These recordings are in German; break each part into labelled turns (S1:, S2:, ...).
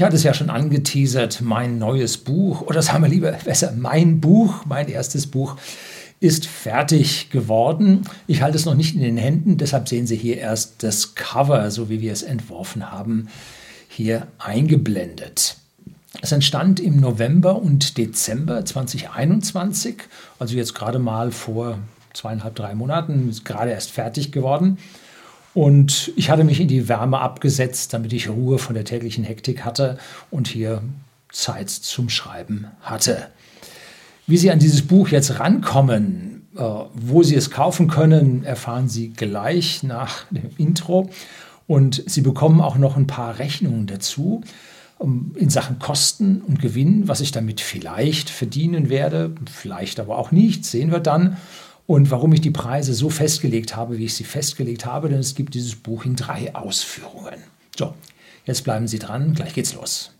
S1: Ich hatte es ja schon angeteasert, mein neues Buch, oder sagen wir lieber besser, mein Buch, mein erstes Buch, ist fertig geworden. Ich halte es noch nicht in den Händen, deshalb sehen Sie hier erst das Cover, so wie wir es entworfen haben, hier eingeblendet. Es entstand im November und Dezember 2021, also jetzt gerade mal vor zweieinhalb, drei Monaten, ist gerade erst fertig geworden. Und ich hatte mich in die Wärme abgesetzt, damit ich Ruhe von der täglichen Hektik hatte und hier Zeit zum Schreiben hatte. Wie Sie an dieses Buch jetzt rankommen, äh, wo Sie es kaufen können, erfahren Sie gleich nach dem Intro. Und Sie bekommen auch noch ein paar Rechnungen dazu um, in Sachen Kosten und Gewinn, was ich damit vielleicht verdienen werde, vielleicht aber auch nicht, sehen wir dann. Und warum ich die Preise so festgelegt habe, wie ich sie festgelegt habe, denn es gibt dieses Buch in drei Ausführungen. So, jetzt bleiben Sie dran, gleich geht's los.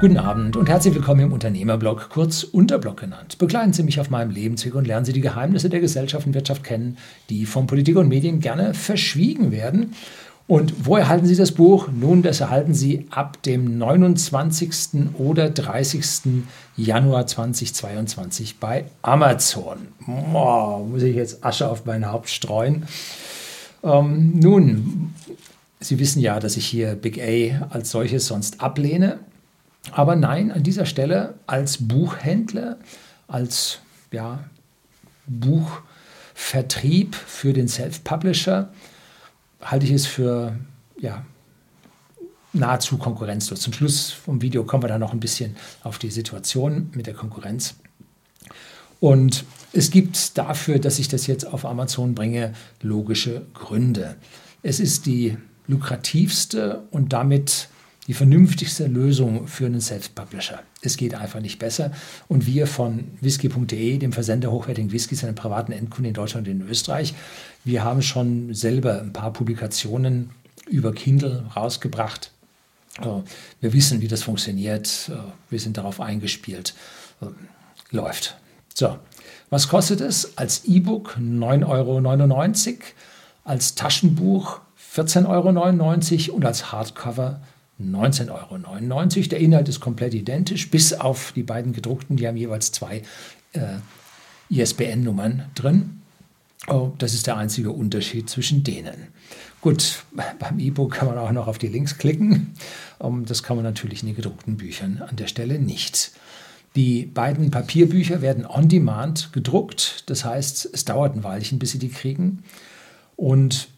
S1: Guten Abend und herzlich willkommen im Unternehmerblog, kurz Unterblog genannt. Begleiten Sie mich auf meinem Lebensweg und lernen Sie die Geheimnisse der Gesellschaft und Wirtschaft kennen, die von Politik und Medien gerne verschwiegen werden. Und wo erhalten Sie das Buch? Nun, das erhalten Sie ab dem 29. oder 30. Januar 2022 bei Amazon. Oh, muss ich jetzt Asche auf mein Haupt streuen. Ähm, nun, Sie wissen ja, dass ich hier Big A als solches sonst ablehne. Aber nein, an dieser Stelle als Buchhändler, als ja, Buchvertrieb für den Self-Publisher halte ich es für ja, nahezu konkurrenzlos. Zum Schluss vom Video kommen wir dann noch ein bisschen auf die Situation mit der Konkurrenz. Und es gibt dafür, dass ich das jetzt auf Amazon bringe, logische Gründe. Es ist die lukrativste und damit die vernünftigste Lösung für einen Self-Publisher. Es geht einfach nicht besser. Und wir von whisky.de, dem Versender hochwertigen Whiskys an privaten Endkunden in Deutschland und in Österreich, wir haben schon selber ein paar Publikationen über Kindle rausgebracht. Äh, wir wissen, wie das funktioniert. Äh, wir sind darauf eingespielt. Äh, läuft. So, was kostet es? Als E-Book 9,99 Euro, als Taschenbuch 14,99 Euro und als Hardcover 19,99 Euro. Der Inhalt ist komplett identisch, bis auf die beiden gedruckten, die haben jeweils zwei äh, ISBN-Nummern drin. Oh, das ist der einzige Unterschied zwischen denen. Gut, beim E-Book kann man auch noch auf die Links klicken. Um, das kann man natürlich in den gedruckten Büchern an der Stelle nicht. Die beiden Papierbücher werden on demand gedruckt. Das heißt, es dauert ein Weilchen, bis Sie die kriegen. Und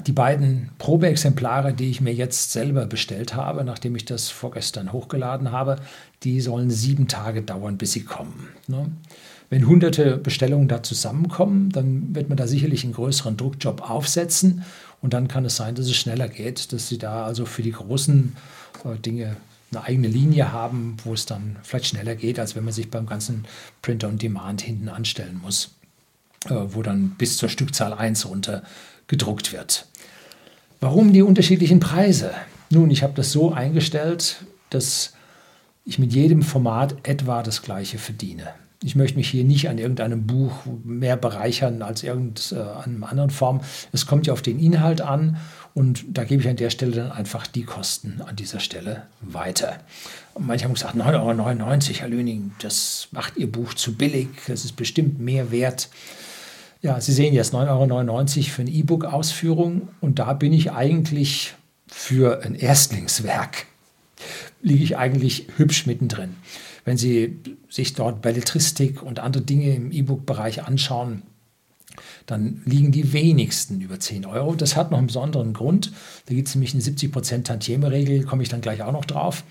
S1: die beiden Probeexemplare, die ich mir jetzt selber bestellt habe, nachdem ich das vorgestern hochgeladen habe, die sollen sieben Tage dauern, bis sie kommen. Ne? Wenn hunderte Bestellungen da zusammenkommen, dann wird man da sicherlich einen größeren Druckjob aufsetzen und dann kann es sein, dass es schneller geht, dass Sie da also für die großen äh, Dinge eine eigene Linie haben, wo es dann vielleicht schneller geht, als wenn man sich beim ganzen Print on Demand hinten anstellen muss, äh, wo dann bis zur Stückzahl 1 runter gedruckt wird. Warum die unterschiedlichen Preise? Nun, ich habe das so eingestellt, dass ich mit jedem Format etwa das gleiche verdiene. Ich möchte mich hier nicht an irgendeinem Buch mehr bereichern als irgendeiner anderen Form. Es kommt ja auf den Inhalt an und da gebe ich an der Stelle dann einfach die Kosten an dieser Stelle weiter. Und manche haben gesagt, 9,99 Euro, Herr Löning, das macht Ihr Buch zu billig, das ist bestimmt mehr wert. Ja, Sie sehen jetzt 9,99 Euro für eine E-Book-Ausführung und da bin ich eigentlich für ein Erstlingswerk, liege ich eigentlich hübsch mittendrin. Wenn Sie sich dort Belletristik und andere Dinge im E-Book-Bereich anschauen, dann liegen die wenigsten über 10 Euro. Das hat noch einen besonderen Grund. Da gibt es nämlich eine 70% Tantieme-Regel, komme ich dann gleich auch noch drauf.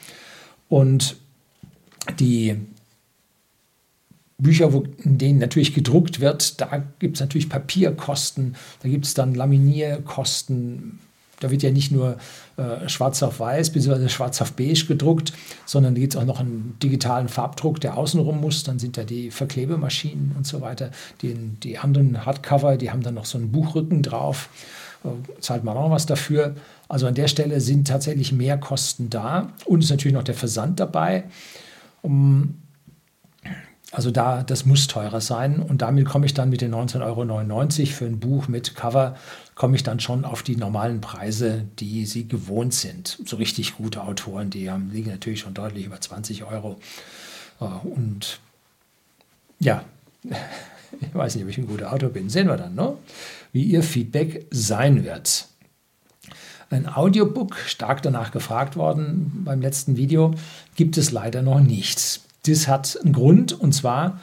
S1: Und die Bücher, wo, in denen natürlich gedruckt wird, da gibt es natürlich Papierkosten, da gibt es dann Laminierkosten. Da wird ja nicht nur äh, schwarz auf weiß bzw. schwarz auf beige gedruckt, sondern da gibt es auch noch einen digitalen Farbdruck, der außenrum muss. Dann sind da die Verklebemaschinen und so weiter. Die, die anderen Hardcover, die haben dann noch so einen Buchrücken drauf. Äh, zahlt man auch noch was dafür. Also an der Stelle sind tatsächlich mehr Kosten da und ist natürlich noch der Versand dabei. Um, Also da, das muss teurer sein. Und damit komme ich dann mit den 19,99 Euro für ein Buch mit Cover, komme ich dann schon auf die normalen Preise, die Sie gewohnt sind. So richtig gute Autoren, die haben, liegen natürlich schon deutlich über 20 Euro. Äh, und ja, ich weiß nicht, ob ich ein guter Autor bin. Sehen wir dann, ne? wie Ihr Feedback sein wird. Ein Audiobook, stark danach gefragt worden beim letzten Video, gibt es leider noch nicht. Das hat einen Grund und zwar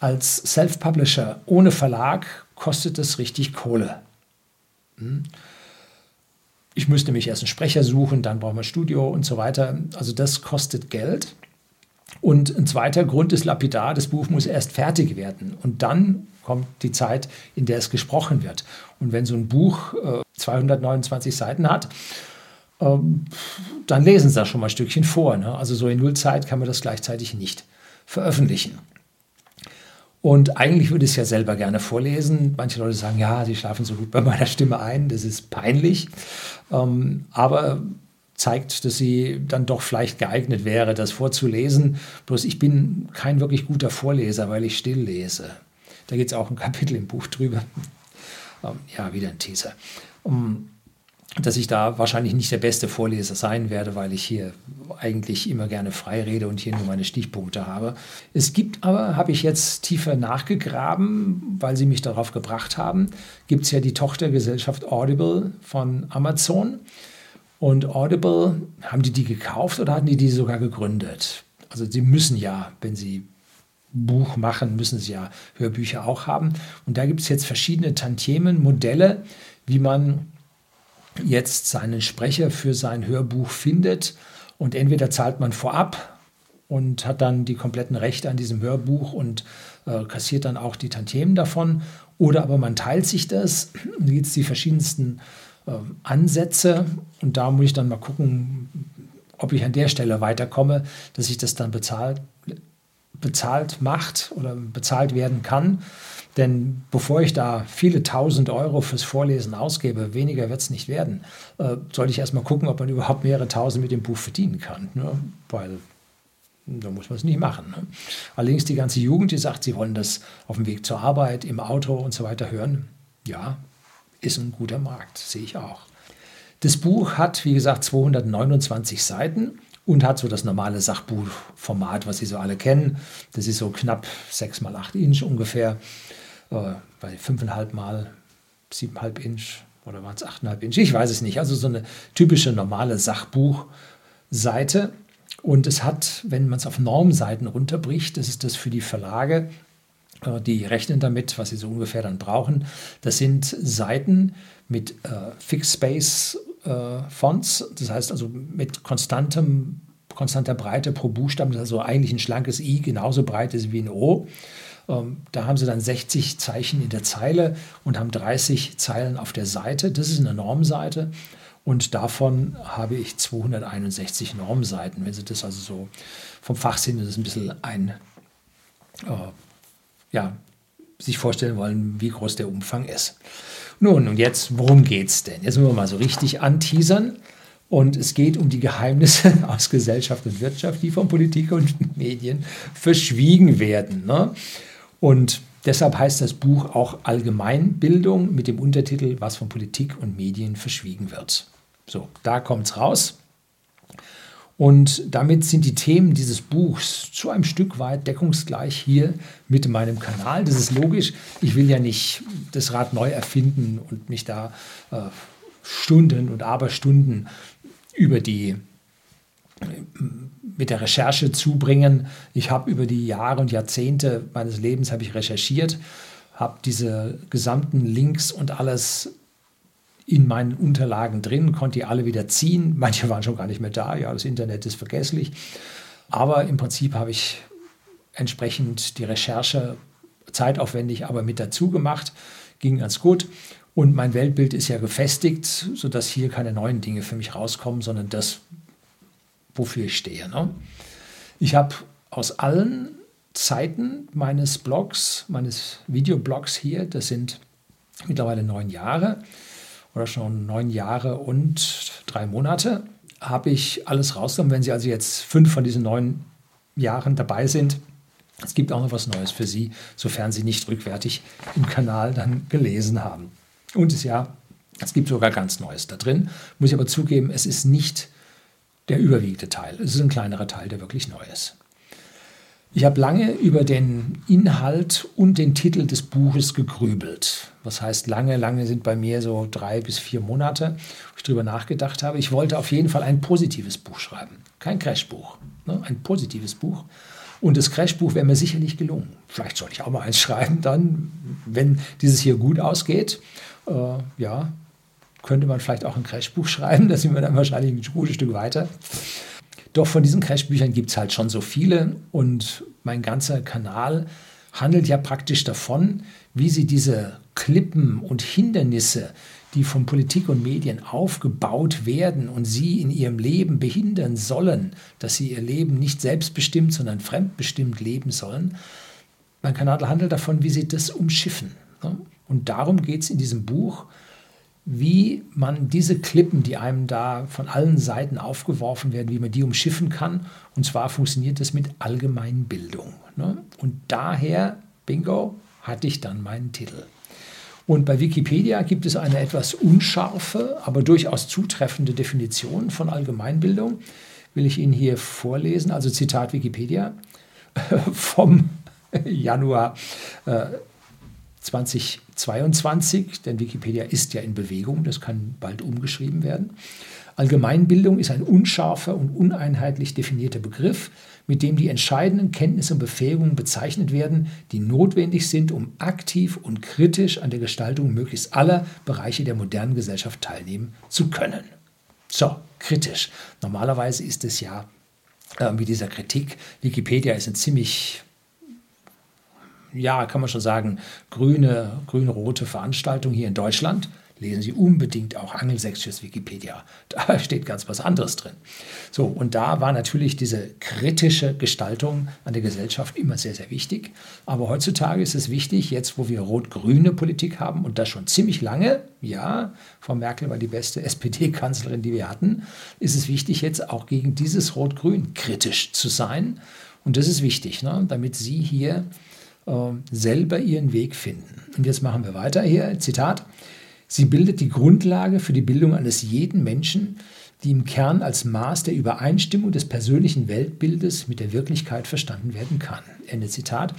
S1: als Self-Publisher ohne Verlag kostet es richtig Kohle. Hm? Ich müsste mich erst einen Sprecher suchen, dann brauchen wir ein Studio und so weiter. Also das kostet Geld. Und ein zweiter Grund ist lapidar, das Buch muss erst fertig werden. Und dann kommt die Zeit, in der es gesprochen wird. Und wenn so ein Buch äh, 229 Seiten hat, ähm, dann lesen Sie da schon mal ein Stückchen vor. Ne? Also so in Nullzeit kann man das gleichzeitig nicht veröffentlichen. Und eigentlich würde ich es ja selber gerne vorlesen. Manche Leute sagen, ja, sie schlafen so gut bei meiner Stimme ein, das ist peinlich. Ähm, aber zeigt, dass sie dann doch vielleicht geeignet wäre, das vorzulesen. Bloß ich bin kein wirklich guter Vorleser, weil ich still lese. Da gibt es auch ein Kapitel im Buch drüber. Ähm, ja, wieder ein Teaser. Um, dass ich da wahrscheinlich nicht der beste Vorleser sein werde, weil ich hier eigentlich immer gerne frei rede und hier nur meine Stichpunkte habe. Es gibt aber, habe ich jetzt tiefer nachgegraben, weil sie mich darauf gebracht haben, gibt es ja die Tochtergesellschaft Audible von Amazon. Und Audible, haben die die gekauft oder hatten die die sogar gegründet? Also sie müssen ja, wenn sie Buch machen, müssen sie ja Hörbücher auch haben. Und da gibt es jetzt verschiedene Tantiemen, Modelle, wie man jetzt seinen Sprecher für sein Hörbuch findet. Und entweder zahlt man vorab und hat dann die kompletten Rechte an diesem Hörbuch und äh, kassiert dann auch die Tantiemen davon. Oder aber man teilt sich das. Da gibt es die verschiedensten äh, Ansätze. Und da muss ich dann mal gucken, ob ich an der Stelle weiterkomme, dass ich das dann bezahlt, bezahlt macht oder bezahlt werden kann. Denn bevor ich da viele tausend Euro fürs Vorlesen ausgebe, weniger wird es nicht werden, äh, sollte ich erstmal gucken, ob man überhaupt mehrere tausend mit dem Buch verdienen kann. Ne? Weil da muss man es nicht machen. Ne? Allerdings die ganze Jugend, die sagt, sie wollen das auf dem Weg zur Arbeit, im Auto und so weiter hören, ja, ist ein guter Markt, sehe ich auch. Das Buch hat, wie gesagt, 229 Seiten und hat so das normale Sachbuchformat, was Sie so alle kennen. Das ist so knapp 6 mal 8 Inch ungefähr äh, bei 5,5 mal 7,5 Inch oder waren es 8,5 Inch, ich weiß es nicht. Also so eine typische normale Sachbuchseite. Und es hat, wenn man es auf Normseiten runterbricht, das ist das für die Verlage, äh, die rechnen damit, was sie so ungefähr dann brauchen. Das sind Seiten mit äh, Fixed Space äh, Fonts, das heißt also mit konstantem, konstanter Breite pro Buchstaben, also eigentlich ein schlankes I genauso breit ist wie ein O. Ähm, da haben sie dann 60 Zeichen in der Zeile und haben 30 Zeilen auf der Seite. Das ist eine Normseite. Und davon habe ich 261 Normseiten. Wenn Sie das also so vom Fach sind, das ist ein bisschen ein, äh, ja, sich vorstellen wollen, wie groß der Umfang ist. Nun, und jetzt, worum geht es denn? Jetzt müssen wir mal so richtig anteasern. Und es geht um die Geheimnisse aus Gesellschaft und Wirtschaft, die von Politik und Medien verschwiegen werden. Ne? Und deshalb heißt das Buch auch Allgemeinbildung mit dem Untertitel Was von Politik und Medien verschwiegen wird. So, da kommt es raus. Und damit sind die Themen dieses Buchs zu einem Stück weit deckungsgleich hier mit meinem Kanal. Das ist logisch. Ich will ja nicht das Rad neu erfinden und mich da äh, Stunden und Aberstunden über die mit der Recherche zubringen. Ich habe über die Jahre und Jahrzehnte meines Lebens habe ich recherchiert, habe diese gesamten Links und alles in meinen Unterlagen drin, konnte die alle wieder ziehen. Manche waren schon gar nicht mehr da. Ja, das Internet ist vergesslich. Aber im Prinzip habe ich entsprechend die Recherche zeitaufwendig, aber mit dazu gemacht. Ging ganz gut. Und mein Weltbild ist ja gefestigt, sodass hier keine neuen Dinge für mich rauskommen, sondern das, wofür ich stehe. Ne? Ich habe aus allen Zeiten meines Blogs, meines Videoblogs hier, das sind mittlerweile neun Jahre oder schon neun Jahre und drei Monate, habe ich alles rausgenommen. Wenn Sie also jetzt fünf von diesen neun Jahren dabei sind, Es gibt auch noch was Neues für Sie, sofern Sie nicht rückwärtig im Kanal dann gelesen haben. Und es ja, es gibt sogar ganz Neues da drin. Muss ich aber zugeben, es ist nicht der überwiegende Teil. Es ist ein kleinerer Teil, der wirklich neu ist. Ich habe lange über den Inhalt und den Titel des Buches gegrübelt. Was heißt lange? Lange sind bei mir so drei bis vier Monate, wo ich darüber nachgedacht habe. Ich wollte auf jeden Fall ein positives Buch schreiben, kein Crashbuch, ne? ein positives Buch. Und das Crashbuch wäre mir sicherlich gelungen. Vielleicht soll ich auch mal eins schreiben, dann, wenn dieses hier gut ausgeht. Äh, ja, könnte man vielleicht auch ein Crashbuch schreiben. Da sind wir dann wahrscheinlich ein gutes Stück weiter. Doch von diesen Crashbüchern gibt es halt schon so viele und mein ganzer Kanal handelt ja praktisch davon, wie sie diese Klippen und Hindernisse, die von Politik und Medien aufgebaut werden und sie in ihrem Leben behindern sollen, dass sie ihr Leben nicht selbstbestimmt, sondern fremdbestimmt leben sollen. Mein Kanal handelt davon, wie sie das umschiffen. Und darum geht es in diesem Buch wie man diese Klippen, die einem da von allen Seiten aufgeworfen werden, wie man die umschiffen kann. Und zwar funktioniert das mit Allgemeinbildung. Ne? Und daher, bingo, hatte ich dann meinen Titel. Und bei Wikipedia gibt es eine etwas unscharfe, aber durchaus zutreffende Definition von Allgemeinbildung. Will ich Ihnen hier vorlesen, also Zitat Wikipedia vom Januar äh, 2022, denn Wikipedia ist ja in Bewegung, das kann bald umgeschrieben werden. Allgemeinbildung ist ein unscharfer und uneinheitlich definierter Begriff, mit dem die entscheidenden Kenntnisse und Befähigungen bezeichnet werden, die notwendig sind, um aktiv und kritisch an der Gestaltung möglichst aller Bereiche der modernen Gesellschaft teilnehmen zu können. So, kritisch. Normalerweise ist es ja äh, mit dieser Kritik, Wikipedia ist ein ziemlich ja, kann man schon sagen, grüne, grün-rote Veranstaltung hier in Deutschland. Lesen Sie unbedingt auch angelsächsisches Wikipedia. Da steht ganz was anderes drin. So, und da war natürlich diese kritische Gestaltung an der Gesellschaft immer sehr, sehr wichtig. Aber heutzutage ist es wichtig, jetzt wo wir rot-grüne Politik haben und das schon ziemlich lange, ja, Frau Merkel war die beste SPD-Kanzlerin, die wir hatten, ist es wichtig, jetzt auch gegen dieses Rot-Grün kritisch zu sein. Und das ist wichtig, ne, damit Sie hier selber ihren Weg finden. Und jetzt machen wir weiter hier, Zitat. Sie bildet die Grundlage für die Bildung eines jeden Menschen, die im Kern als Maß der Übereinstimmung des persönlichen Weltbildes mit der Wirklichkeit verstanden werden kann. Ende Zitat.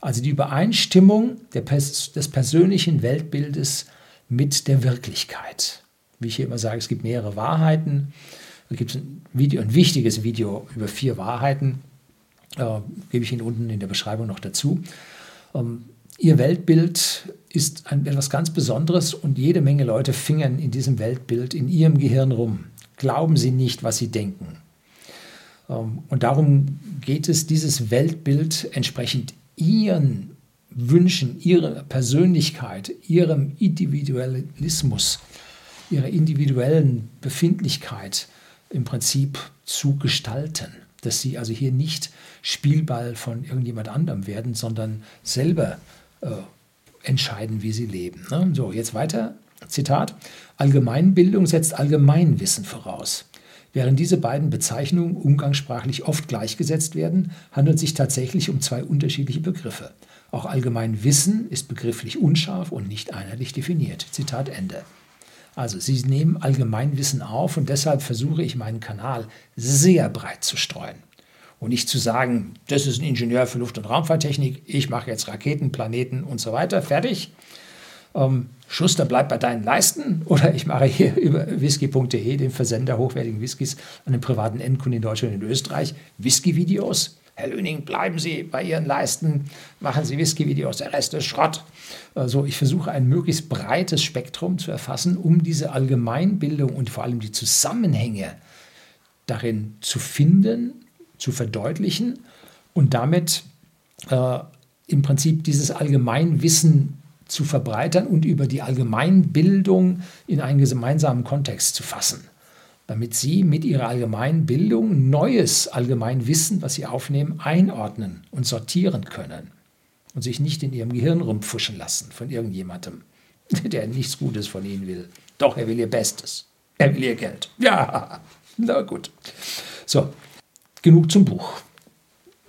S1: Also die Übereinstimmung Pers des persönlichen Weltbildes mit der Wirklichkeit. Wie ich hier immer sage, es gibt mehrere Wahrheiten. Da gibt es ein, Video, ein wichtiges Video über vier Wahrheiten. Äh, gebe ich Ihnen unten in der Beschreibung noch dazu. Ähm, Ihr Weltbild ist ein, etwas ganz Besonderes und jede Menge Leute fingern in diesem Weltbild in ihrem Gehirn rum. Glauben Sie nicht, was Sie denken. Ähm, und darum geht es, dieses Weltbild entsprechend Ihren Wünschen, Ihrer Persönlichkeit, Ihrem Individualismus, Ihrer individuellen Befindlichkeit im Prinzip zu gestalten dass sie also hier nicht Spielball von irgendjemand anderem werden, sondern selber äh, entscheiden, wie sie leben. Ne? So, jetzt weiter. Zitat. Allgemeinbildung setzt Allgemeinwissen voraus. Während diese beiden Bezeichnungen umgangssprachlich oft gleichgesetzt werden, handelt es sich tatsächlich um zwei unterschiedliche Begriffe. Auch Allgemeinwissen ist begrifflich unscharf und nicht einheitlich definiert. Zitat Ende. Also Sie nehmen Allgemeinwissen auf und deshalb versuche ich meinen Kanal sehr breit zu streuen. Und nicht zu sagen, das ist ein Ingenieur für Luft- und Raumfahrttechnik, ich mache jetzt Raketen, Planeten und so weiter, fertig. Ähm, Schuster bleibt bei deinen Leisten oder ich mache hier über whisky.de, den Versender hochwertigen Whiskys an den privaten Endkunden in Deutschland und in Österreich, Whisky-Videos. Herr Löning, bleiben Sie bei Ihren Leisten, machen Sie Whisky-Videos, der Rest ist Schrott. Also ich versuche ein möglichst breites Spektrum zu erfassen, um diese Allgemeinbildung und vor allem die Zusammenhänge darin zu finden, zu verdeutlichen und damit äh, im Prinzip dieses Allgemeinwissen zu verbreitern und über die Allgemeinbildung in einen gemeinsamen Kontext zu fassen damit Sie mit Ihrer allgemeinen Bildung neues Allgemeinwissen, was Sie aufnehmen, einordnen und sortieren können und sich nicht in Ihrem Gehirn rumpfuschen lassen von irgendjemandem, der nichts Gutes von Ihnen will. Doch, er will Ihr Bestes. Er will Ihr Geld. Ja, na gut. So, genug zum Buch.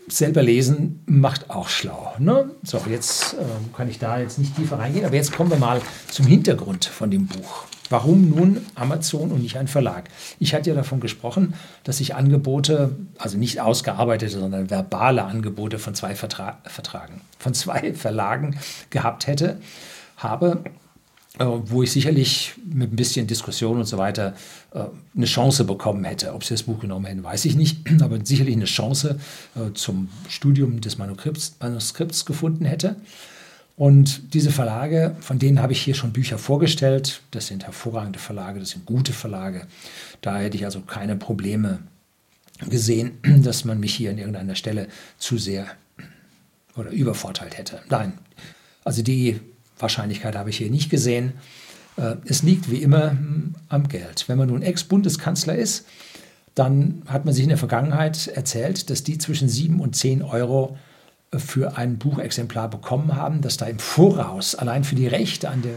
S1: Selber lesen macht auch schlau. Ne? So, jetzt äh, kann ich da jetzt nicht tiefer reingehen, aber jetzt kommen wir mal zum Hintergrund von dem Buch. Warum nun Amazon und nicht ein Verlag? Ich hatte ja davon gesprochen, dass ich Angebote, also nicht ausgearbeitete, sondern verbale Angebote von zwei Vertra Vertragen, von zwei Verlagen gehabt hätte, habe wo ich sicherlich mit ein bisschen Diskussion und so weiter äh, eine Chance bekommen hätte. Ob sie das Buch genommen hätten, weiß ich nicht, aber sicherlich eine Chance äh, zum Studium des Manuskripts, Manuskripts gefunden hätte. Und diese Verlage, von denen habe ich hier schon Bücher vorgestellt. Das sind hervorragende Verlage, das sind gute Verlage. Da hätte ich also keine Probleme gesehen, dass man mich hier an irgendeiner Stelle zu sehr oder übervorteilt hätte. Nein, also die Wahrscheinlichkeit habe ich hier nicht gesehen. Äh, es liegt wie immer am Geld. Wenn man nun Ex-Bundeskanzler ist, dann hat man sich in der Vergangenheit erzählt, dass die zwischen 7 und 10 Euro für ein Buchexemplar bekommen haben, dass da im Voraus allein für die Rechte an der,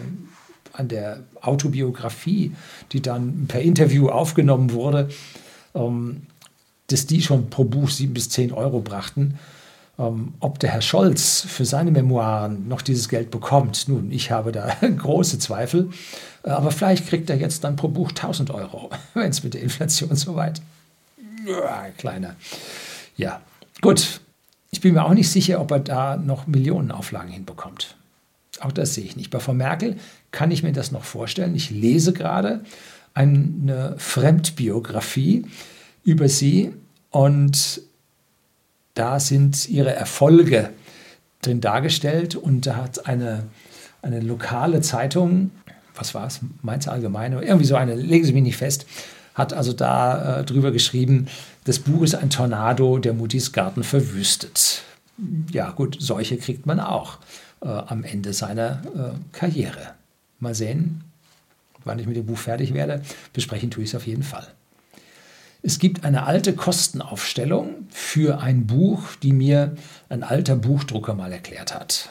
S1: an der Autobiografie, die dann per Interview aufgenommen wurde, ähm, dass die schon pro Buch 7 bis 10 Euro brachten. Ähm, ob der Herr Scholz für seine Memoiren noch dieses Geld bekommt, nun, ich habe da große Zweifel. Äh, aber vielleicht kriegt er jetzt dann pro Buch 1000 Euro, wenn es mit der Inflation soweit. Ja, kleiner. Ja, gut. Ich bin mir auch nicht sicher, ob er da noch Millionenauflagen hinbekommt. Auch das sehe ich nicht. Bei Frau Merkel kann ich mir das noch vorstellen. Ich lese gerade eine Fremdbiografie über sie und da sind ihre Erfolge drin dargestellt und da hat eine, eine lokale Zeitung, was war es, Mainz Allgemeine, irgendwie so eine, legen Sie mich nicht fest, hat also da äh, drüber geschrieben, das Buch ist ein Tornado, der Mutis Garten verwüstet. Ja gut, solche kriegt man auch äh, am Ende seiner äh, Karriere. Mal sehen, wann ich mit dem Buch fertig werde. Besprechen tue ich es auf jeden Fall. Es gibt eine alte Kostenaufstellung für ein Buch, die mir ein alter Buchdrucker mal erklärt hat.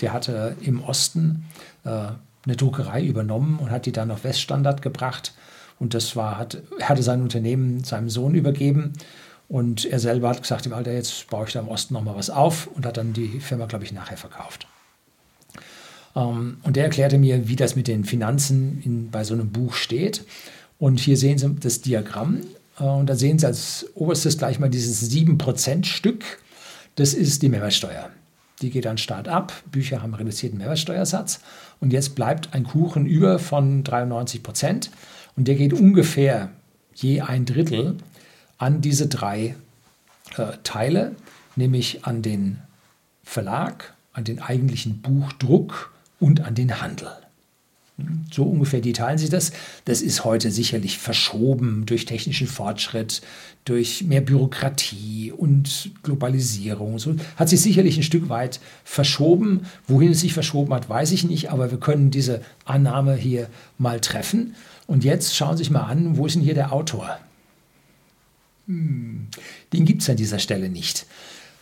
S1: Der hatte im Osten äh, eine Druckerei übernommen und hat die dann auf Weststandard gebracht. Und das war, hat, er hatte sein Unternehmen seinem Sohn übergeben. Und er selber hat gesagt, Alter, jetzt baue ich da im Osten nochmal was auf und hat dann die Firma, glaube ich, nachher verkauft. Ähm, und der erklärte mir, wie das mit den Finanzen in, bei so einem Buch steht. Und hier sehen Sie das Diagramm. Äh, und da sehen Sie als oberstes gleich mal dieses 7%-Stück. Das ist die Mehrwertsteuer. Die geht an Start ab. Bücher haben reduzierten Mehrwertsteuersatz. Und jetzt bleibt ein Kuchen über von 93 Prozent. Und der geht ungefähr je ein Drittel an diese drei äh, Teile, nämlich an den Verlag, an den eigentlichen Buchdruck und an den Handel. So ungefähr die teilen sich das. Das ist heute sicherlich verschoben durch technischen Fortschritt, durch mehr Bürokratie und Globalisierung. So hat sich sicherlich ein Stück weit verschoben. Wohin es sich verschoben hat, weiß ich nicht, aber wir können diese Annahme hier mal treffen. Und jetzt schauen Sie sich mal an, wo ist denn hier der Autor? Hm, den gibt es an dieser Stelle nicht.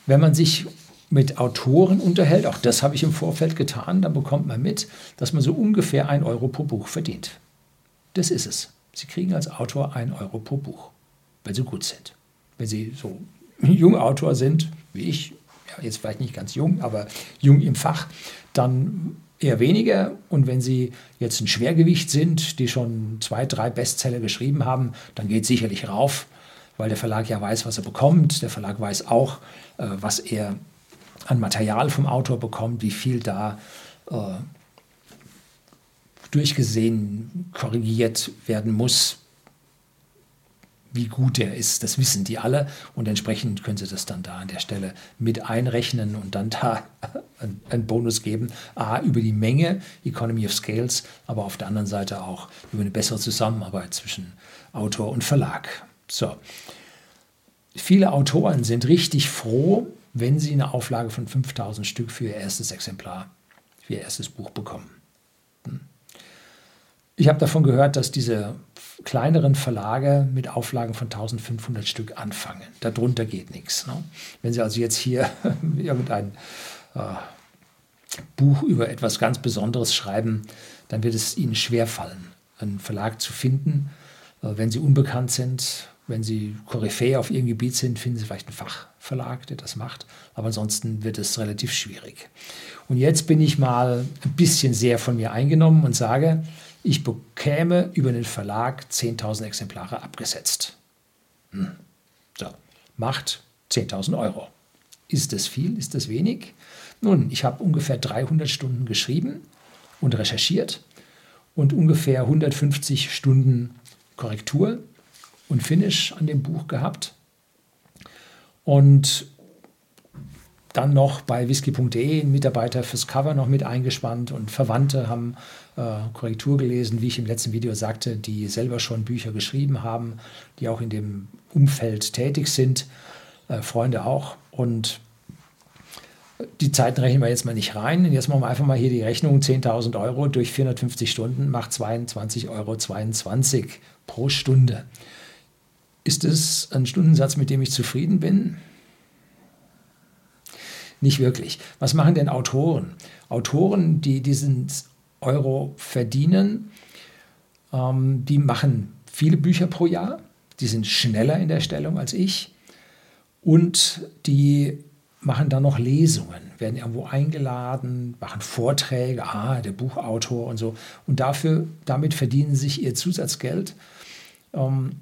S1: Wenn man sich mit Autoren unterhält, auch das habe ich im Vorfeld getan, dann bekommt man mit, dass man so ungefähr ein Euro pro Buch verdient. Das ist es. Sie kriegen als Autor ein Euro pro Buch, wenn sie gut sind. Wenn Sie so junger Autor sind, wie ich, ja, jetzt vielleicht nicht ganz jung, aber jung im Fach, dann eher weniger. Und wenn Sie jetzt ein Schwergewicht sind, die schon zwei, drei Bestseller geschrieben haben, dann geht es sicherlich rauf, weil der Verlag ja weiß, was er bekommt. Der Verlag weiß auch, äh, was er an Material vom Autor bekommt, wie viel da äh, durchgesehen, korrigiert werden muss, wie gut er ist. Das wissen die alle und entsprechend können sie das dann da an der Stelle mit einrechnen und dann da einen Bonus geben. A, über die Menge, Economy of Scales, aber auf der anderen Seite auch über eine bessere Zusammenarbeit zwischen Autor und Verlag. So. Viele Autoren sind richtig froh, wenn Sie eine Auflage von 5000 Stück für Ihr erstes Exemplar, für Ihr erstes Buch bekommen. Hm. Ich habe davon gehört, dass diese kleineren Verlage mit Auflagen von 1500 Stück anfangen. Darunter geht nichts. Ne? Wenn Sie also jetzt hier irgendein äh, Buch über etwas ganz Besonderes schreiben, dann wird es Ihnen schwerfallen, einen Verlag zu finden, äh, wenn Sie unbekannt sind Wenn Sie Koryphäe auf Ihrem Gebiet sind, finden Sie vielleicht einen Fachverlag, der das macht. Aber ansonsten wird es relativ schwierig. Und jetzt bin ich mal ein bisschen sehr von mir eingenommen und sage, ich bekäme über den Verlag 10.000 Exemplare abgesetzt. Hm. So, macht 10.000 Euro. Ist das viel? Ist das wenig? Nun, ich habe ungefähr 300 Stunden geschrieben und recherchiert und ungefähr 150 Stunden Korrektur und Finish an dem Buch gehabt. Und dann noch bei whisky.de ein Mitarbeiter fürs Cover noch mit eingespannt und Verwandte haben äh, Korrektur gelesen, wie ich im letzten Video sagte, die selber schon Bücher geschrieben haben, die auch in dem Umfeld tätig sind, äh, Freunde auch. Und die Zeiten rechnen wir jetzt mal nicht rein. Jetzt machen wir einfach mal hier die Rechnung. 10.000 Euro durch 450 Stunden macht 22,22 Euro 22 pro Stunde. Ist es ein Stundensatz, mit dem ich zufrieden bin? Nicht wirklich. Was machen denn Autoren? Autoren, die diesen Euro verdienen, ähm, die machen viele Bücher pro Jahr, die sind schneller in der Stellung als ich und die machen dann noch Lesungen, werden irgendwo eingeladen, machen Vorträge, ah, der Buchautor und so. Und dafür, damit verdienen sich ihr Zusatzgeld, ähm,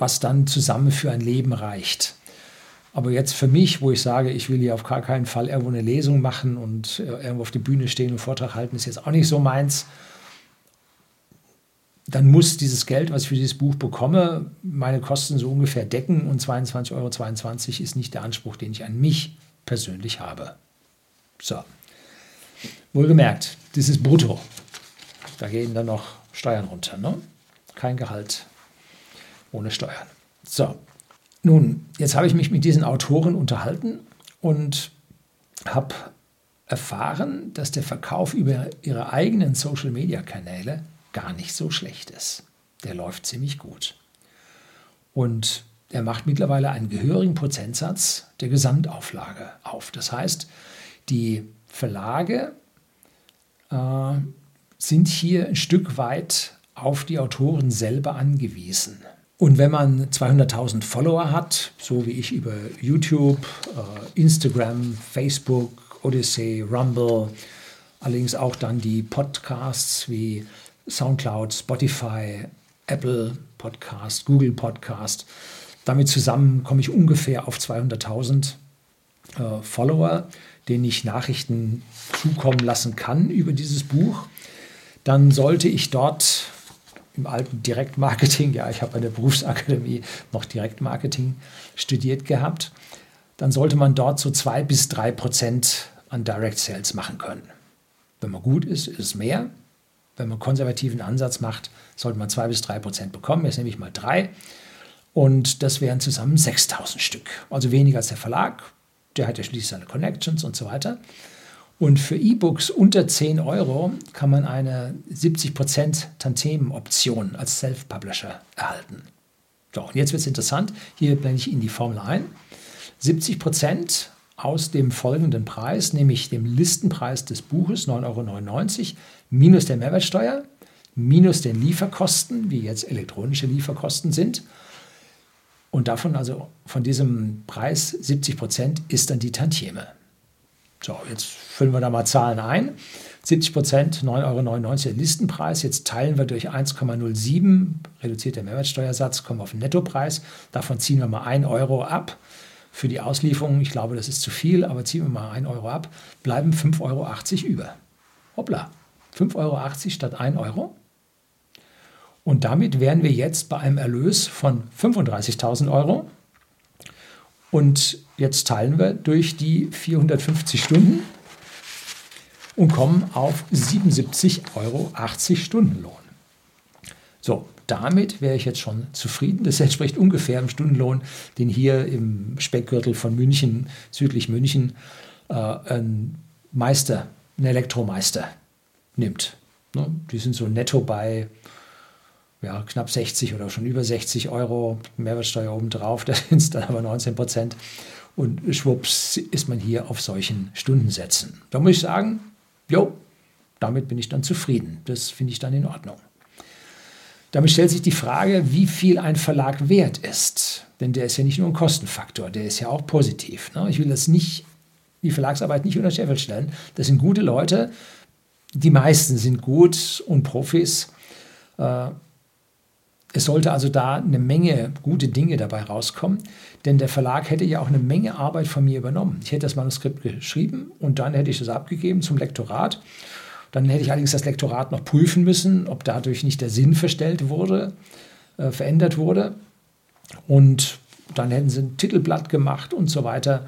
S1: was dann zusammen für ein Leben reicht. Aber jetzt für mich, wo ich sage, ich will hier auf gar keinen Fall irgendwo eine Lesung machen und äh, irgendwo auf der Bühne stehen und Vortrag halten, ist jetzt auch nicht so meins dann muss dieses Geld, was ich für dieses Buch bekomme, meine Kosten so ungefähr decken und 22,22 Euro 22 ist nicht der Anspruch, den ich an mich persönlich habe. So. Wohlgemerkt, das ist brutto. Da gehen dann noch Steuern runter. Ne? Kein Gehalt ohne Steuern. So. Nun, jetzt habe ich mich mit diesen Autoren unterhalten und habe erfahren, dass der Verkauf über ihre eigenen Social-Media-Kanäle gar nicht so schlecht ist. Der läuft ziemlich gut. Und er macht mittlerweile einen gehörigen Prozentsatz der Gesamtauflage auf. Das heißt, die Verlage äh, sind hier ein Stück weit auf die Autoren selber angewiesen. Und wenn man 200.000 Follower hat, so wie ich über YouTube, äh, Instagram, Facebook, Odyssey, Rumble, allerdings auch dann die Podcasts wie SoundCloud, Spotify, Apple Podcast, Google Podcast. Damit zusammen komme ich ungefähr auf 200.000 äh, Follower, denen ich Nachrichten zukommen lassen kann über dieses Buch. Dann sollte ich dort im alten Direktmarketing, ja, ich habe an der Berufsakademie noch Direktmarketing studiert gehabt, dann sollte man dort so zwei bis drei Prozent an Direct Sales machen können. Wenn man gut ist, ist es mehr wenn man konservativen Ansatz macht, sollte man zwei bis drei Prozent bekommen. Jetzt nehme ich mal drei. Und das wären zusammen 6000 Stück. Also weniger als der Verlag. Der hat ja schließlich seine Connections und so weiter. Und für E-Books unter 10 Euro kann man eine 70% Tantiemen-Option als Self-Publisher erhalten. So, und jetzt wird es interessant. Hier blende ich Ihnen die Formel ein. 70% aus dem folgenden Preis, nämlich dem Listenpreis des Buches 9,99 Euro, minus der Mehrwertsteuer, minus den Lieferkosten, wie jetzt elektronische Lieferkosten sind. Und davon, also von diesem Preis 70 Prozent, ist dann die Tantieme. So, jetzt füllen wir da mal Zahlen ein. 70 Prozent, 9,99 Euro der Listenpreis. Jetzt teilen wir durch 1,07, reduziert der Mehrwertsteuersatz, kommen wir auf den Nettopreis. Davon ziehen wir mal 1 Euro ab für die Auslieferung, ich glaube, das ist zu viel, aber ziehen wir mal 1 Euro ab, bleiben 5,80 Euro über. Hoppla, 5,80 Euro statt 1 Euro. Und damit wären wir jetzt bei einem Erlös von 35.000 Euro. Und jetzt teilen wir durch die 450 Stunden und kommen auf 77,80 Euro Stundenlohn. So, damit wäre ich jetzt schon zufrieden. Das entspricht ungefähr dem Stundenlohn, den hier im Speckgürtel von München, südlich München, äh, ein Meister, ein Elektromeister nimmt. Ne? Die sind so netto bei ja, knapp 60 oder schon über 60 Euro, Mehrwertsteuer obendrauf, da sind es dann aber 19 Prozent. Und schwupps ist man hier auf solchen Stundensätzen. Da muss ich sagen, jo, damit bin ich dann zufrieden. Das finde ich dann in Ordnung. Damit stellt sich die Frage, wie viel ein Verlag wert ist. Denn der ist ja nicht nur ein Kostenfaktor, der ist ja auch positiv. Ne? Ich will das nicht, die Verlagsarbeit nicht unter Scheffel stellen. Das sind gute Leute. Die meisten sind gut und Profis. Äh, es sollte also da eine Menge gute Dinge dabei rauskommen, denn der Verlag hätte ja auch eine Menge Arbeit von mir übernommen. Ich hätte das Manuskript geschrieben und dann hätte ich das abgegeben zum Lektorat. Dann hätte ich allerdings das Lektorat noch prüfen müssen, ob dadurch nicht der Sinn verstellt wurde, äh, verändert wurde. Und dann hätten sie ein Titelblatt gemacht und so weiter.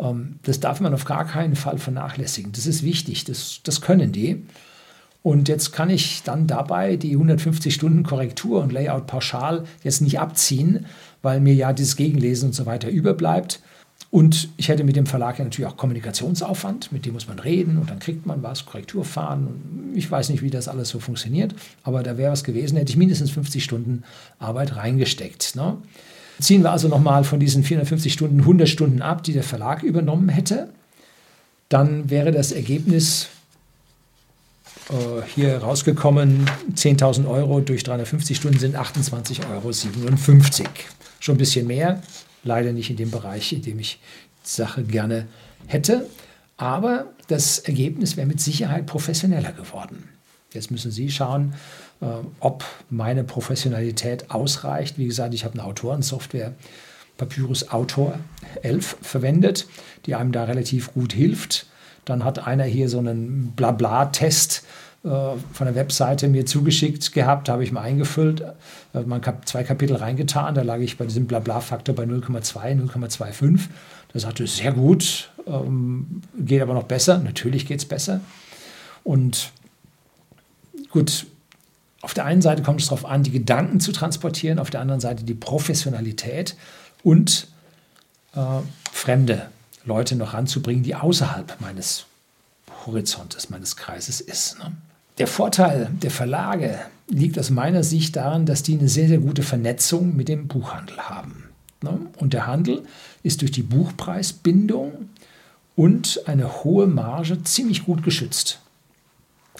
S1: Ähm, das darf man auf gar keinen Fall vernachlässigen. Das ist wichtig, das, das können die. Und jetzt kann ich dann dabei die 150 Stunden Korrektur und Layout pauschal jetzt nicht abziehen, weil mir ja dieses Gegenlesen und so weiter überbleibt. Und ich hätte mit dem Verlag ja natürlich auch Kommunikationsaufwand, mit dem muss man reden und dann kriegt man was, Korrektur fahren. Ich weiß nicht, wie das alles so funktioniert, aber da wäre was gewesen, hätte ich mindestens 50 Stunden Arbeit reingesteckt. Ne? Ziehen wir also nochmal von diesen 450 Stunden 100 Stunden ab, die der Verlag übernommen hätte, dann wäre das Ergebnis äh, hier rausgekommen, 10.000 Euro durch 350 Stunden sind 28,57 Euro. Schon ein bisschen mehr, leider nicht in dem Bereich, in dem ich die Sache gerne hätte. Aber das Ergebnis wäre mit Sicherheit professioneller geworden. Jetzt müssen Sie schauen, äh, ob meine Professionalität ausreicht. Wie gesagt, ich habe eine Autorensoftware, Papyrus Autor 11, verwendet, die einem da relativ gut hilft. Dann hat einer hier so einen Blabla-Test äh, von der Webseite mir zugeschickt gehabt, habe ich mal eingefüllt, äh, man hat zwei Kapitel reingetan, da lag ich bei diesem Blabla-Faktor bei 0,2, 0,25. Da sagte sehr gut, ähm, geht aber noch besser. Natürlich geht es besser. Und gut, auf der einen Seite kommt es darauf an, die Gedanken zu transportieren, auf der anderen Seite die Professionalität und äh, fremde Leute noch ranzubringen, die außerhalb meines Horizontes, meines Kreises ist. Ne? Der Vorteil der Verlage liegt aus meiner Sicht darin, dass die eine sehr, sehr gute Vernetzung mit dem Buchhandel haben. Ne? Und der Handel ist durch die Buchpreisbindung und eine hohe Marge ziemlich gut geschützt.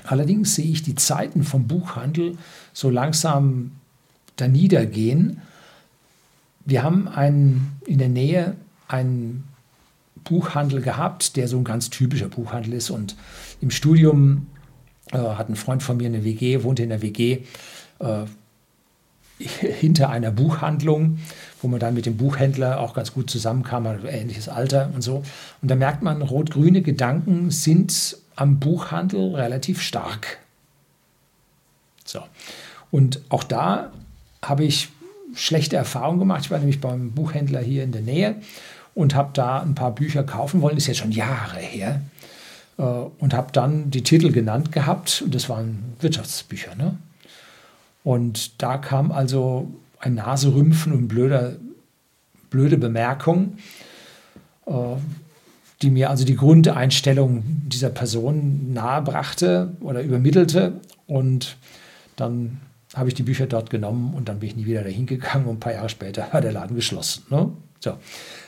S1: Allerdings sehe ich die Zeiten vom Buchhandel so langsam da niedergehen. Wir haben einen, in der Nähe einen Buchhandel gehabt, der so ein ganz typischer Buchhandel ist. Und im Studium äh, hat ein Freund von mir eine WG, wohnte in der WG äh, hinter einer Buchhandlung, wo man dann mit dem Buchhändler auch ganz gut zusammenkam, also ähnliches Alter und so. Und da merkt man, rot-grüne Gedanken sind am Buchhandel relativ stark. So. Und auch da habe ich schlechte Erfahrungen gemacht. Ich war nämlich beim Buchhändler hier in der Nähe und habe da ein paar Bücher kaufen wollen, ist jetzt schon Jahre her. Äh, und habe dann die Titel genannt gehabt und das waren Wirtschaftsbücher. Ne? Und da kam also ein Naserümpfen und blöder, blöde Bemerkung, äh, die mir also die Grundeinstellung dieser Person nahebrachte oder übermittelte. Und dann habe ich die Bücher dort genommen und dann bin ich nie wieder dahin gegangen und ein paar Jahre später war der Laden geschlossen. Ne? So.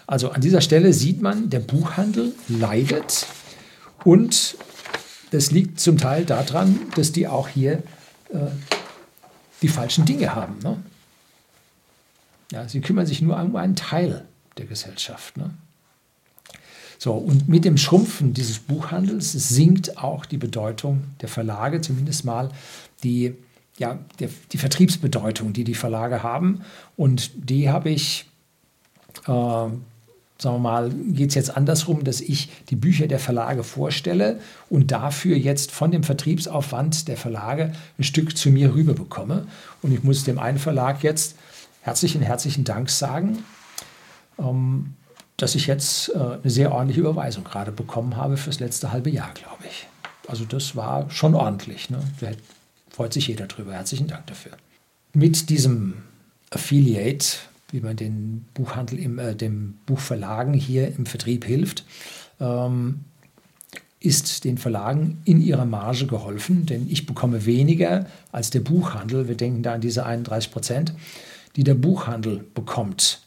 S1: Also an dieser Stelle sieht man, der Buchhandel leidet und das liegt zum Teil daran, dass die auch hier äh, die falschen Dinge haben. Ne? Ja, sie kümmern sich nur um einen Teil der Gesellschaft. Ne? So, und mit dem Schrumpfen dieses Buchhandels sinkt auch die Bedeutung der Verlage, zumindest mal die, ja, der, die Vertriebsbedeutung, die die Verlage haben. Und die habe ich äh, sagen wir mal, geht es jetzt andersrum, dass ich die Bücher der Verlage vorstelle und dafür jetzt von dem Vertriebsaufwand der Verlage ein Stück zu mir rüber bekomme. Und ich muss dem einen Verlag jetzt herzlichen, herzlichen Dank sagen, ähm, dass ich jetzt äh, eine sehr ordentliche Überweisung gerade bekommen habe fürs letzte halbe Jahr, glaube ich. Also das war schon ordentlich. Ne? Da freut sich jeder drüber. Herzlichen Dank dafür. Mit diesem Affiliate wie man den Buchhandel, im, äh, dem Buchverlagen hier im Vertrieb hilft, ähm, ist den Verlagen in ihrer Marge geholfen, denn ich bekomme weniger als der Buchhandel. Wir denken da an diese 31 Prozent, die der Buchhandel bekommt.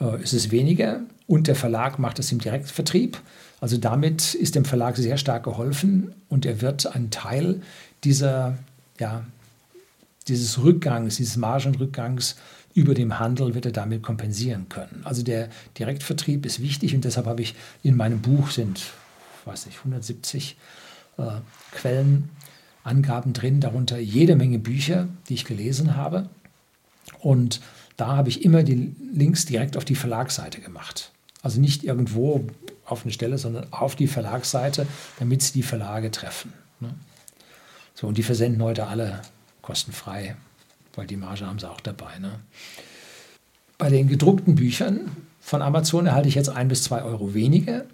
S1: Äh, es ist weniger und der Verlag macht es im Direktvertrieb. Also damit ist dem Verlag sehr stark geholfen und er wird einen Teil dieser ja, dieses Rückgangs, dieses Margenrückgangs über dem Handel wird er damit kompensieren können. Also der Direktvertrieb ist wichtig und deshalb habe ich in meinem Buch sind, weiß nicht, 170 äh, Quellenangaben drin, darunter jede Menge Bücher, die ich gelesen habe. Und da habe ich immer die Links direkt auf die Verlagsseite gemacht. Also nicht irgendwo auf eine Stelle, sondern auf die Verlagsseite, damit sie die Verlage treffen. Ne? So, und die versenden heute alle kostenfrei, weil die Marge haben sie auch dabei. Ne? Bei den gedruckten Büchern von Amazon erhalte ich jetzt ein bis zwei Euro weniger.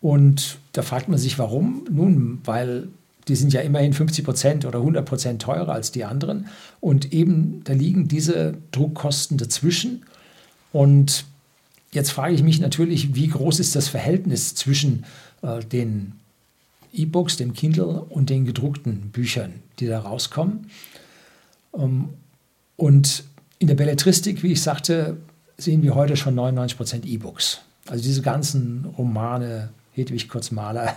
S1: Und da fragt man sich, warum? Nun, weil die sind ja immerhin 50 Prozent oder 100 Prozent teurer als die anderen. Und eben da liegen diese Druckkosten dazwischen. Und jetzt frage ich mich natürlich, wie groß ist das Verhältnis zwischen äh, den E-Books, dem Kindle und den gedruckten Büchern, die da rauskommen. Ähm, und in der Belletristik, wie ich sagte, sehen wir heute schon 99 Prozent E-Books. Also diese ganzen Romane, Hedwig Kurzmaler,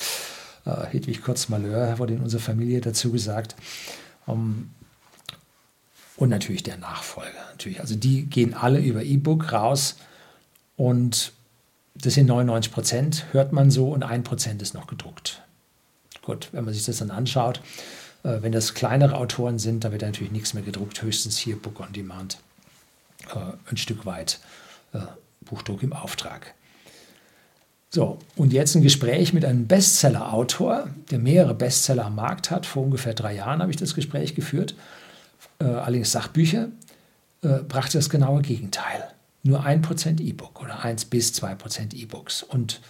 S1: äh, Hedwig Kurzmalheur wurde in unserer Familie dazu gesagt. Ähm, und natürlich der Nachfolger. Natürlich. Also die gehen alle über E-Book raus und das sind 99 Prozent, hört man so, und ein Prozent ist noch gedruckt. Gut, wenn man sich das dann anschaut, wenn das kleinere Autoren sind, dann wird natürlich nichts mehr gedruckt, höchstens hier Book on Demand. Äh, ein Stück weit äh, Buchdruck im Auftrag. So, und jetzt ein Gespräch mit einem Bestseller-Autor, der mehrere Bestseller am Markt hat. Vor ungefähr drei Jahren habe ich das Gespräch geführt. Äh, allerdings Sachbücher äh, brachte das genaue Gegenteil nur 1% E-Book oder 1 bis 2% E-Books und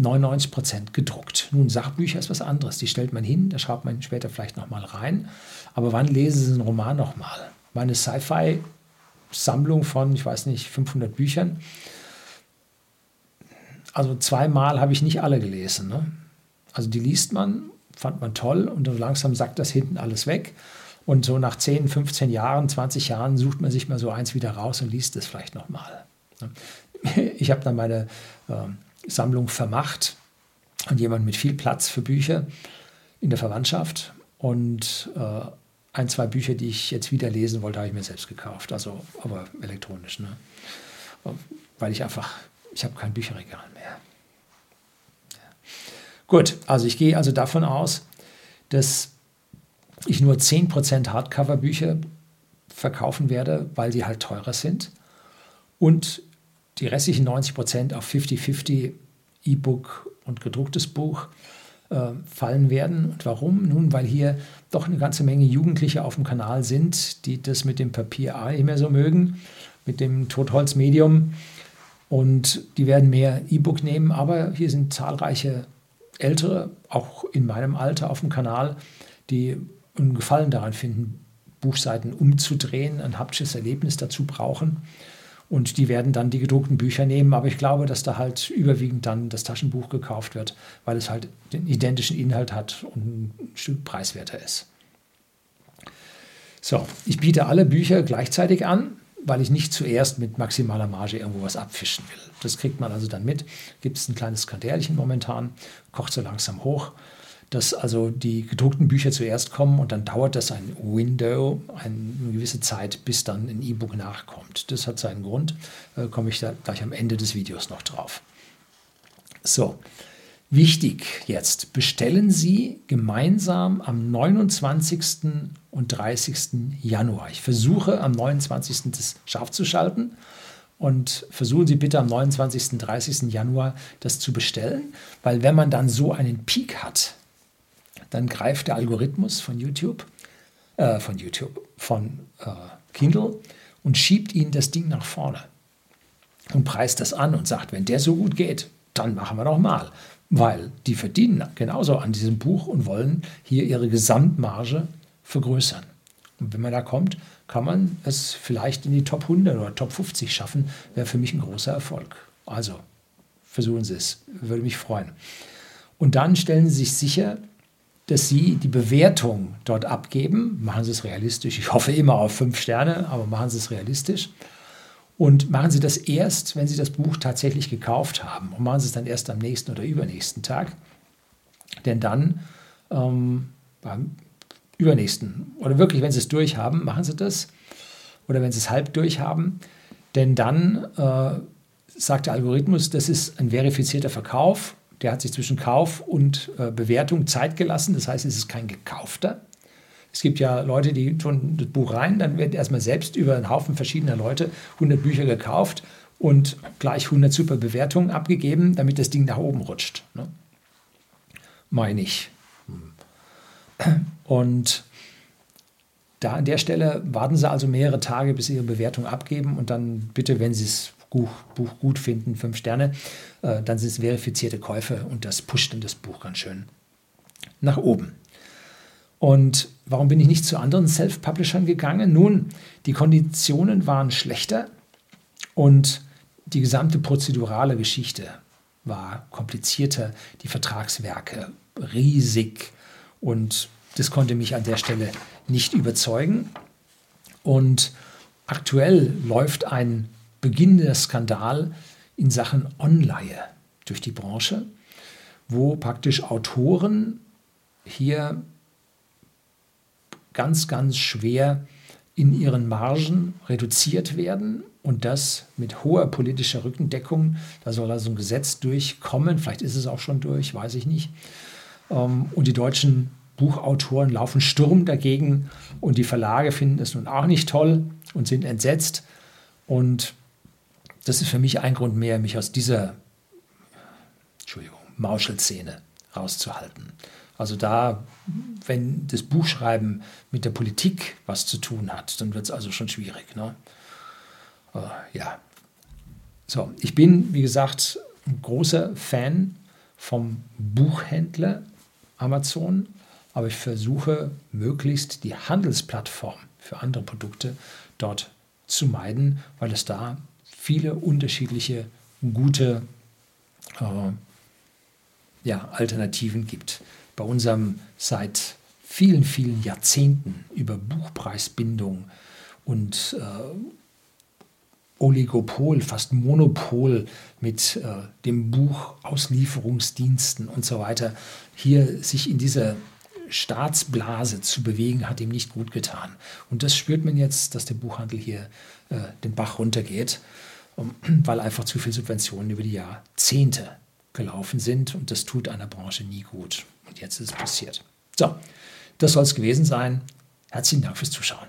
S1: 99% gedruckt. Nun, Sachbücher ist was anderes. Die stellt man hin, da schreibt man später vielleicht nochmal rein. Aber wann lesen Sie einen Roman nochmal? Meine Sci-Fi-Sammlung von, ich weiß nicht, 500 Büchern. Also zweimal habe ich nicht alle gelesen. Ne? Also die liest man, fand man toll und dann langsam sackt das hinten alles weg. Und so nach 10, 15 Jahren, 20 Jahren sucht man sich mal so eins wieder raus und liest es vielleicht nochmal. Ich habe dann meine äh, Sammlung vermacht an jemanden mit viel Platz für Bücher in der Verwandtschaft. Und äh, ein, zwei Bücher, die ich jetzt wieder lesen wollte, habe ich mir selbst gekauft. Also, aber elektronisch. Ne? Weil ich einfach, ich habe kein Bücherregal mehr. Ja. Gut, also ich gehe also davon aus, dass ich nur 10% Hardcover-Bücher verkaufen werde, weil die halt teurer sind. Und die restlichen 90% auf 50-50 E-Book und gedrucktes Buch äh, fallen werden. Und warum? Nun, weil hier doch eine ganze Menge Jugendliche auf dem Kanal sind, die das mit dem Papier A mehr so mögen, mit dem Totholzmedium. Und die werden mehr E-Book nehmen, aber hier sind zahlreiche Ältere, auch in meinem Alter auf dem Kanal, die einen Gefallen daran finden, Buchseiten umzudrehen, ein haptisches Erlebnis dazu brauchen. Und die werden dann die gedruckten Bücher nehmen. Aber ich glaube, dass da halt überwiegend dann das Taschenbuch gekauft wird, weil es halt den identischen Inhalt hat und ein Stück preiswerter ist. So, ich biete alle Bücher gleichzeitig an, weil ich nicht zuerst mit maximaler Marge irgendwo was abfischen will. Das kriegt man also dann mit. Gibt es ein kleines Skandälchen momentan, kocht so langsam hoch dass also die gedruckten Bücher zuerst kommen und dann dauert das ein Window, eine gewisse Zeit, bis dann ein E-Book nachkommt. Das hat seinen Grund, äh, komme ich da gleich am Ende des Videos noch drauf. So, wichtig jetzt, bestellen Sie gemeinsam am 29. und 30. Januar. Ich versuche am 29. das scharf zu schalten und versuchen Sie bitte am 29. und 30. Januar das zu bestellen, weil wenn man dann so einen Peak hat, dann greift der Algorithmus von YouTube, äh, von YouTube, von äh, Kindle und schiebt ihnen das Ding nach vorne und preist das an und sagt, wenn der so gut geht, dann machen wir noch mal, weil die verdienen genauso an diesem Buch und wollen hier ihre Gesamtmarge vergrößern. Und wenn man da kommt, kann man es vielleicht in die Top 100 oder Top 50 schaffen, wäre für mich ein großer Erfolg. Also versuchen Sie es, würde mich freuen. Und dann stellen Sie sich sicher, dass Sie die Bewertung dort abgeben. Machen Sie es realistisch. Ich hoffe immer auf fünf Sterne, aber machen Sie es realistisch. Und machen Sie das erst, wenn Sie das Buch tatsächlich gekauft haben. Und machen Sie es dann erst am nächsten oder übernächsten Tag. Denn dann, ähm, beim übernächsten. Oder wirklich, wenn Sie es durchhaben, machen Sie das. Oder wenn Sie es halb durchhaben. Denn dann äh, sagt der Algorithmus, das ist ein verifizierter Verkauf. Der hat sich zwischen Kauf und äh, Bewertung Zeit gelassen. Das heißt, es ist kein gekaufter. Es gibt ja Leute, die tun das Buch rein, dann werden erstmal selbst über einen Haufen verschiedener Leute 100 Bücher gekauft und gleich 100 super Bewertungen abgegeben, damit das Ding nach oben rutscht. Ne? Meine ich. Und da an der Stelle warten Sie also mehrere Tage, bis Sie Ihre Bewertung abgeben und dann bitte, wenn Sie das Buch, Buch gut finden, fünf Sterne, äh, dann sind es verifizierte Käufe und das pusht dann das Buch ganz schön nach oben. Und warum bin ich nicht zu anderen Self-Publishern gegangen? Nun, die Konditionen waren schlechter und die gesamte prozedurale Geschichte war komplizierter, die Vertragswerke riesig und das konnte mich an der Stelle nicht überzeugen. Und aktuell läuft ein beginnender Skandal in Sachen Online durch die Branche, wo praktisch Autoren hier ganz, ganz schwer in ihren Margen reduziert werden und das mit hoher politischer Rückendeckung. Da soll also ein Gesetz durchkommen, vielleicht ist es auch schon durch, weiß ich nicht. Ähm, und die deutschen Buchautoren laufen Sturm dagegen und die Verlage finden es nun auch nicht toll und sind entsetzt. Und das ist für mich ein Grund mehr, mich aus dieser Entschuldigung, Mauschelszene rauszuhalten. Also da, wenn das Buchschreiben mit der Politik was zu tun hat, dann wird es also schon schwierig. Ne? Uh, ja. So, ich bin, wie gesagt, ein großer Fan vom Buchhändler Amazon, aber ich versuche möglichst die Handelsplattform für andere Produkte dort zu meiden, weil es da viele unterschiedliche gute äh, ja, Alternativen gibt bei unserem seit vielen, vielen Jahrzehnten über Buchpreisbindung und äh, Oligopol, fast Monopol mit äh, dem Buchauslieferungsdiensten und so weiter, hier sich in dieser Staatsblase zu bewegen, hat ihm nicht gut getan. Und das spürt man jetzt, dass der Buchhandel hier äh, den Bach runtergeht, weil einfach zu viele Subventionen über die Jahrzehnte gelaufen sind und das tut einer Branche nie gut. Und jetzt ist es passiert. So, das soll es gewesen sein. Herzlichen Dank fürs Zuschauen.